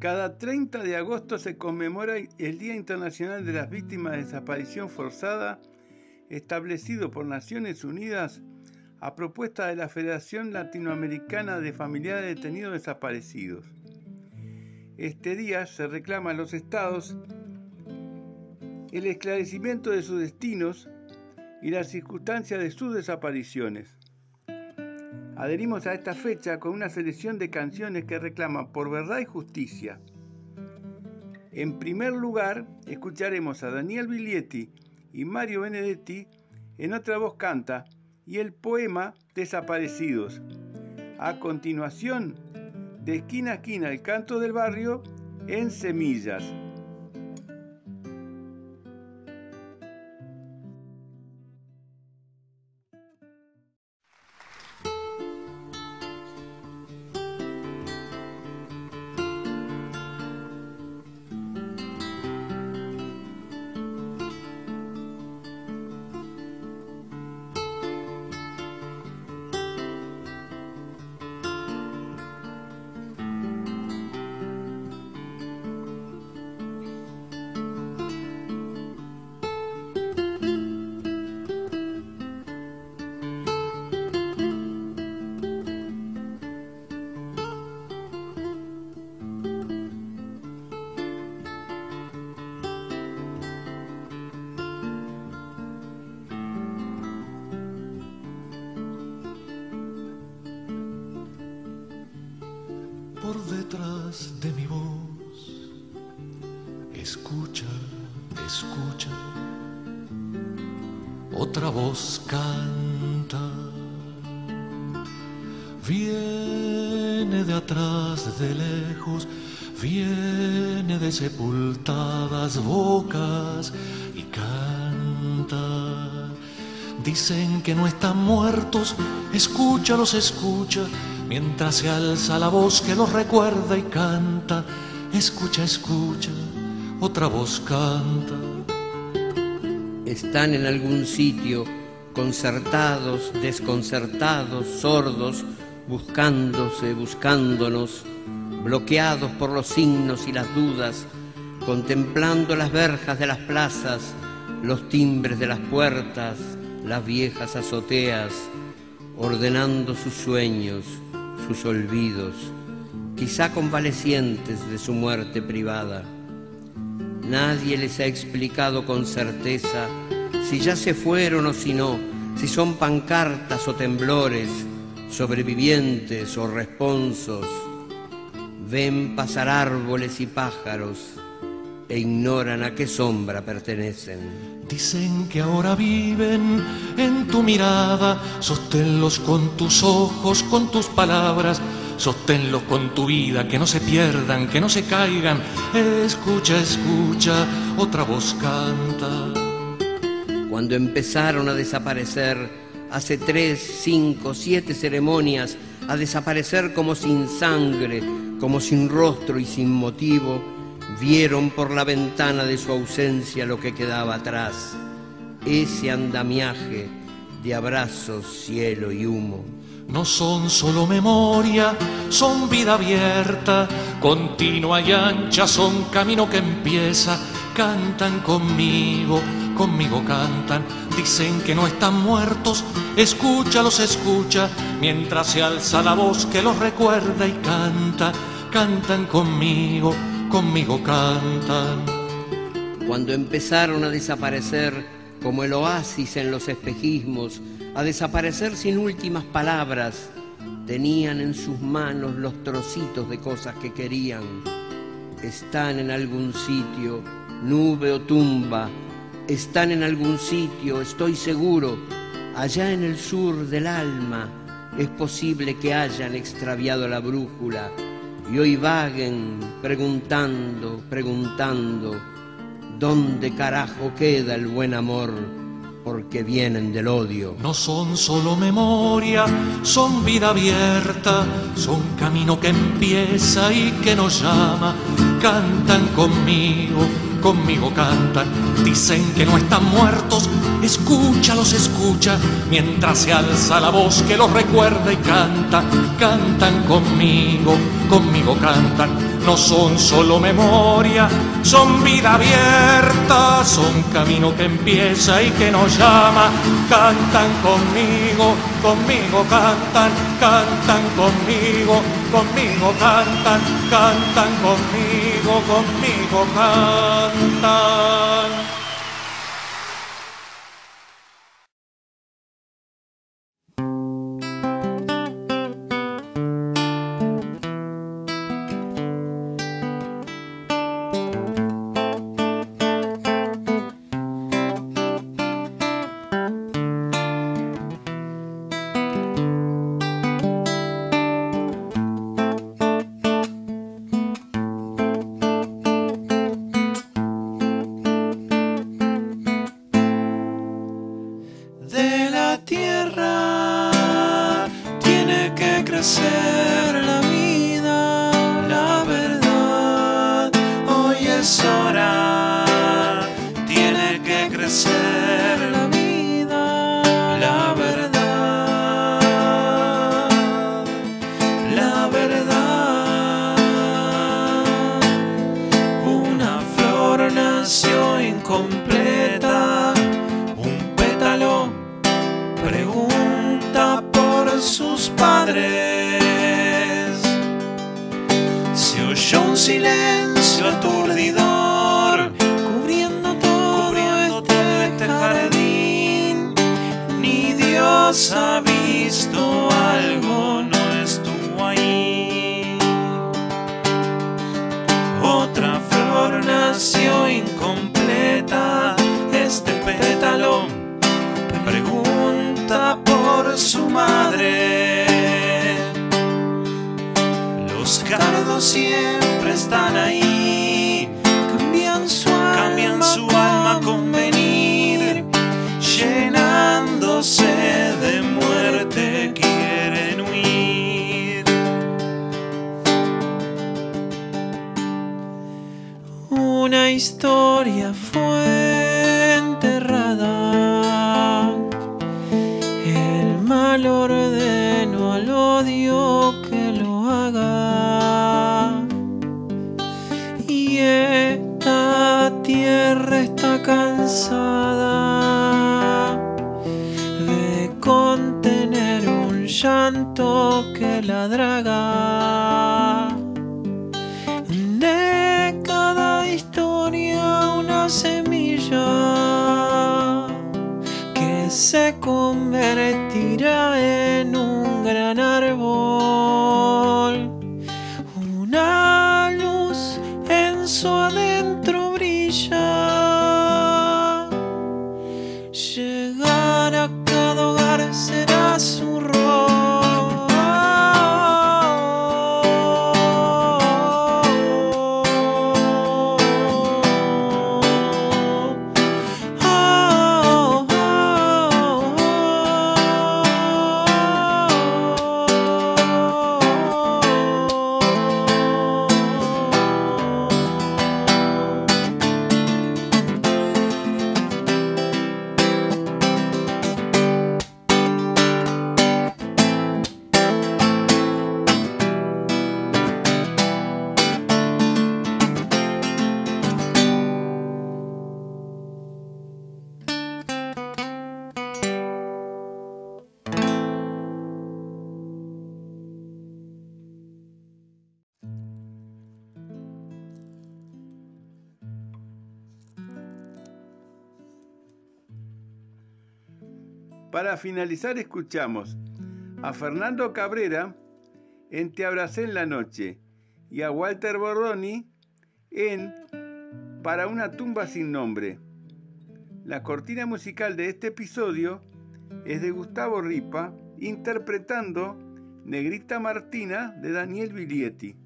Cada 30 de agosto se conmemora el Día Internacional de las Víctimas de Desaparición Forzada, establecido por Naciones Unidas a propuesta de la Federación Latinoamericana de Familiares de Detenidos Desaparecidos. Este día se reclama a los estados el esclarecimiento de sus destinos y las circunstancias de sus desapariciones. Adherimos a esta fecha con una selección de canciones que reclaman por verdad y justicia. En primer lugar, escucharemos a Daniel Biglietti y Mario Benedetti en otra voz canta y el poema Desaparecidos. A continuación, de esquina a esquina el canto del barrio en semillas. Sepultadas bocas y canta. Dicen que no están muertos, escúchalos, escucha, mientras se alza la voz que los recuerda y canta. Escucha, escucha, otra voz canta. Están en algún sitio, concertados, desconcertados, sordos, buscándose, buscándonos bloqueados por los signos y las dudas, contemplando las verjas de las plazas, los timbres de las puertas, las viejas azoteas, ordenando sus sueños, sus olvidos, quizá convalecientes de su muerte privada. Nadie les ha explicado con certeza si ya se fueron o si no, si son pancartas o temblores, sobrevivientes o responsos ven pasar árboles y pájaros e ignoran a qué sombra pertenecen. Dicen que ahora viven en tu mirada, sosténlos con tus ojos, con tus palabras, sosténlos con tu vida, que no se pierdan, que no se caigan. Escucha, escucha, otra voz canta. Cuando empezaron a desaparecer hace tres, cinco, siete ceremonias, a desaparecer como sin sangre, como sin rostro y sin motivo, vieron por la ventana de su ausencia lo que quedaba atrás, ese andamiaje de abrazos, cielo y humo. No son solo memoria, son vida abierta, continua y ancha, son camino que empieza, cantan conmigo, conmigo cantan, dicen que no están muertos, escúchalos, escucha, mientras se alza la voz que los recuerda y canta, cantan conmigo, conmigo cantan. Cuando empezaron a desaparecer como el oasis en los espejismos, a desaparecer sin últimas palabras, tenían en sus manos los trocitos de cosas que querían. Están en algún sitio, nube o tumba, están en algún sitio, estoy seguro, allá en el sur del alma. Es posible que hayan extraviado la brújula y hoy vaguen preguntando, preguntando, ¿dónde carajo queda el buen amor? Porque vienen del odio. No son solo memoria, son vida abierta, son camino que empieza y que nos llama. Cantan conmigo, conmigo cantan, dicen que no están muertos, escúchalos, escucha, mientras se alza la voz que los recuerda y canta, cantan conmigo, conmigo cantan, no son solo memoria, son vida abierta, son camino que empieza y que nos llama. Cantan conmigo, conmigo cantan, cantan conmigo, conmigo cantan, cantan conmigo, conmigo cantan. merecer la vida, la verdad hoy es hora, tiene que crecer la vida, la verdad, la verdad. Una flor nació incompleta. siempre están ahí. Cambian su alma, cambian su alma con venir, llenándose de muerte quieren huir. Una historia fue. de contener un llanto que la draga. De cada historia una semilla que se convertirá en un gran Para finalizar escuchamos a Fernando Cabrera en Te abracé en la noche y a Walter Bordoni en Para una tumba sin nombre. La cortina musical de este episodio es de Gustavo Ripa interpretando Negrita Martina de Daniel Biglietti.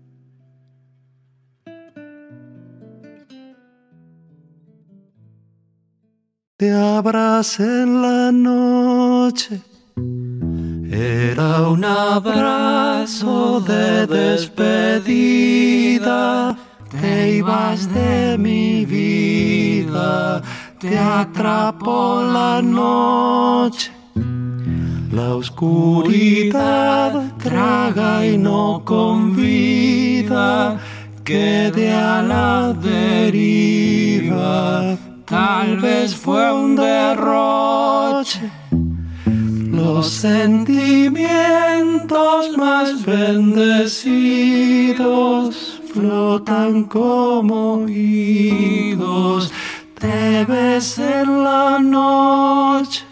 Te abracé en la noche. Era un abrazo de despedida. Te ibas de mi vida. Te atrapó la noche. La oscuridad traga y no convida quedé a la deriva. Tal vez fue un derroche. Los sentimientos más bendecidos flotan como idos. Te ves en la noche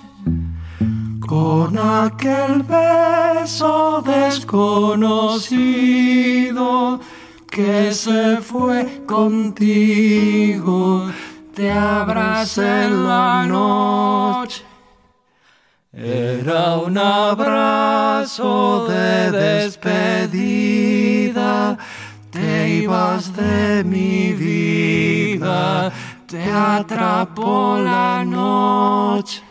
con aquel beso desconocido que se fue contigo, te abracé en la noche. Era un abrazo de despedida, te ibas de mi vida, te atrapó la noche.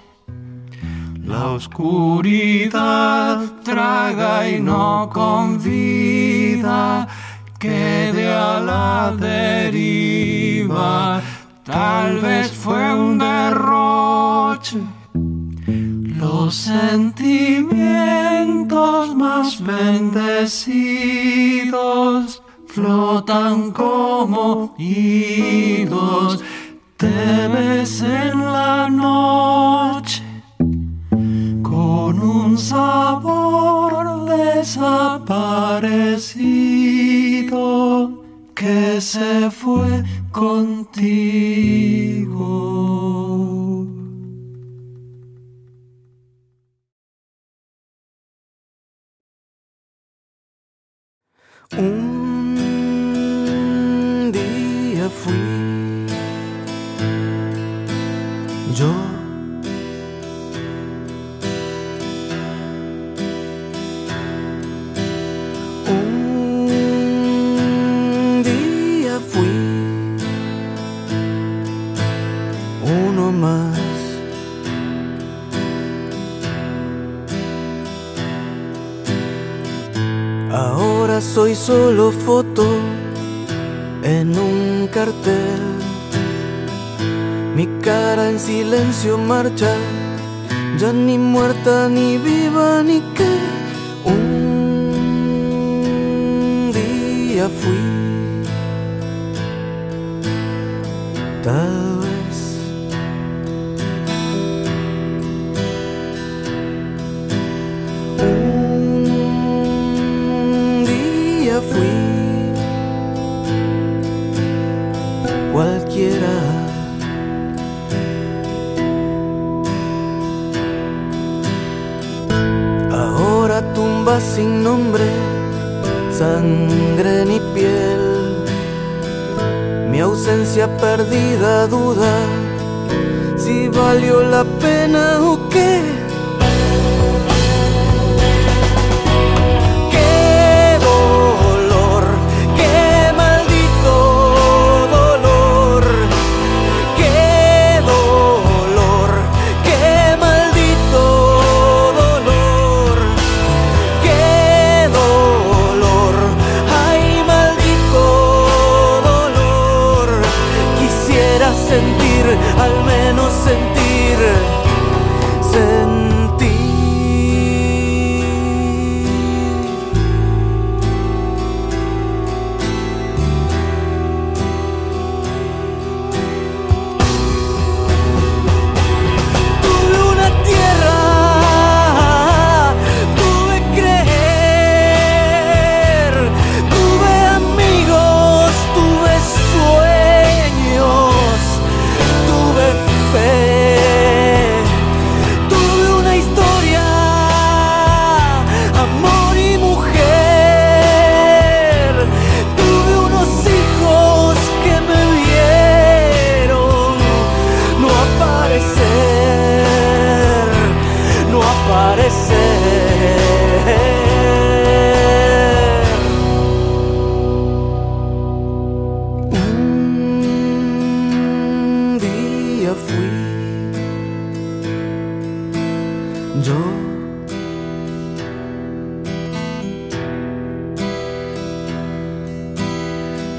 La oscuridad traga y no convida quede a la deriva. Tal vez fue un derroche. Los sentimientos más bendecidos flotan como hilos. Te ves en la noche con un sabor desaparecido que se fue contigo. Un día fui soy solo foto en un cartel. Mi cara en silencio marcha, ya ni muerta, ni viva, ni qué. Un día fui, tal sin nombre, sangre ni piel. Mi ausencia perdida duda si valió la pena o. Qué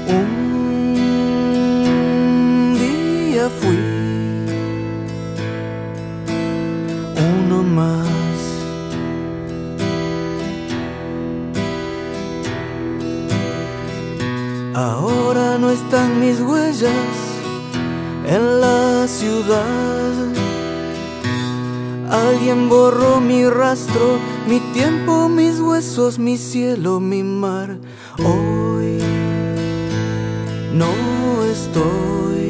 Un día fui uno más. Ahora no están mis huellas en la ciudad. Alguien borró mi rastro, mi tiempo, mis huesos, mi cielo, mi mar. Hoy no estoy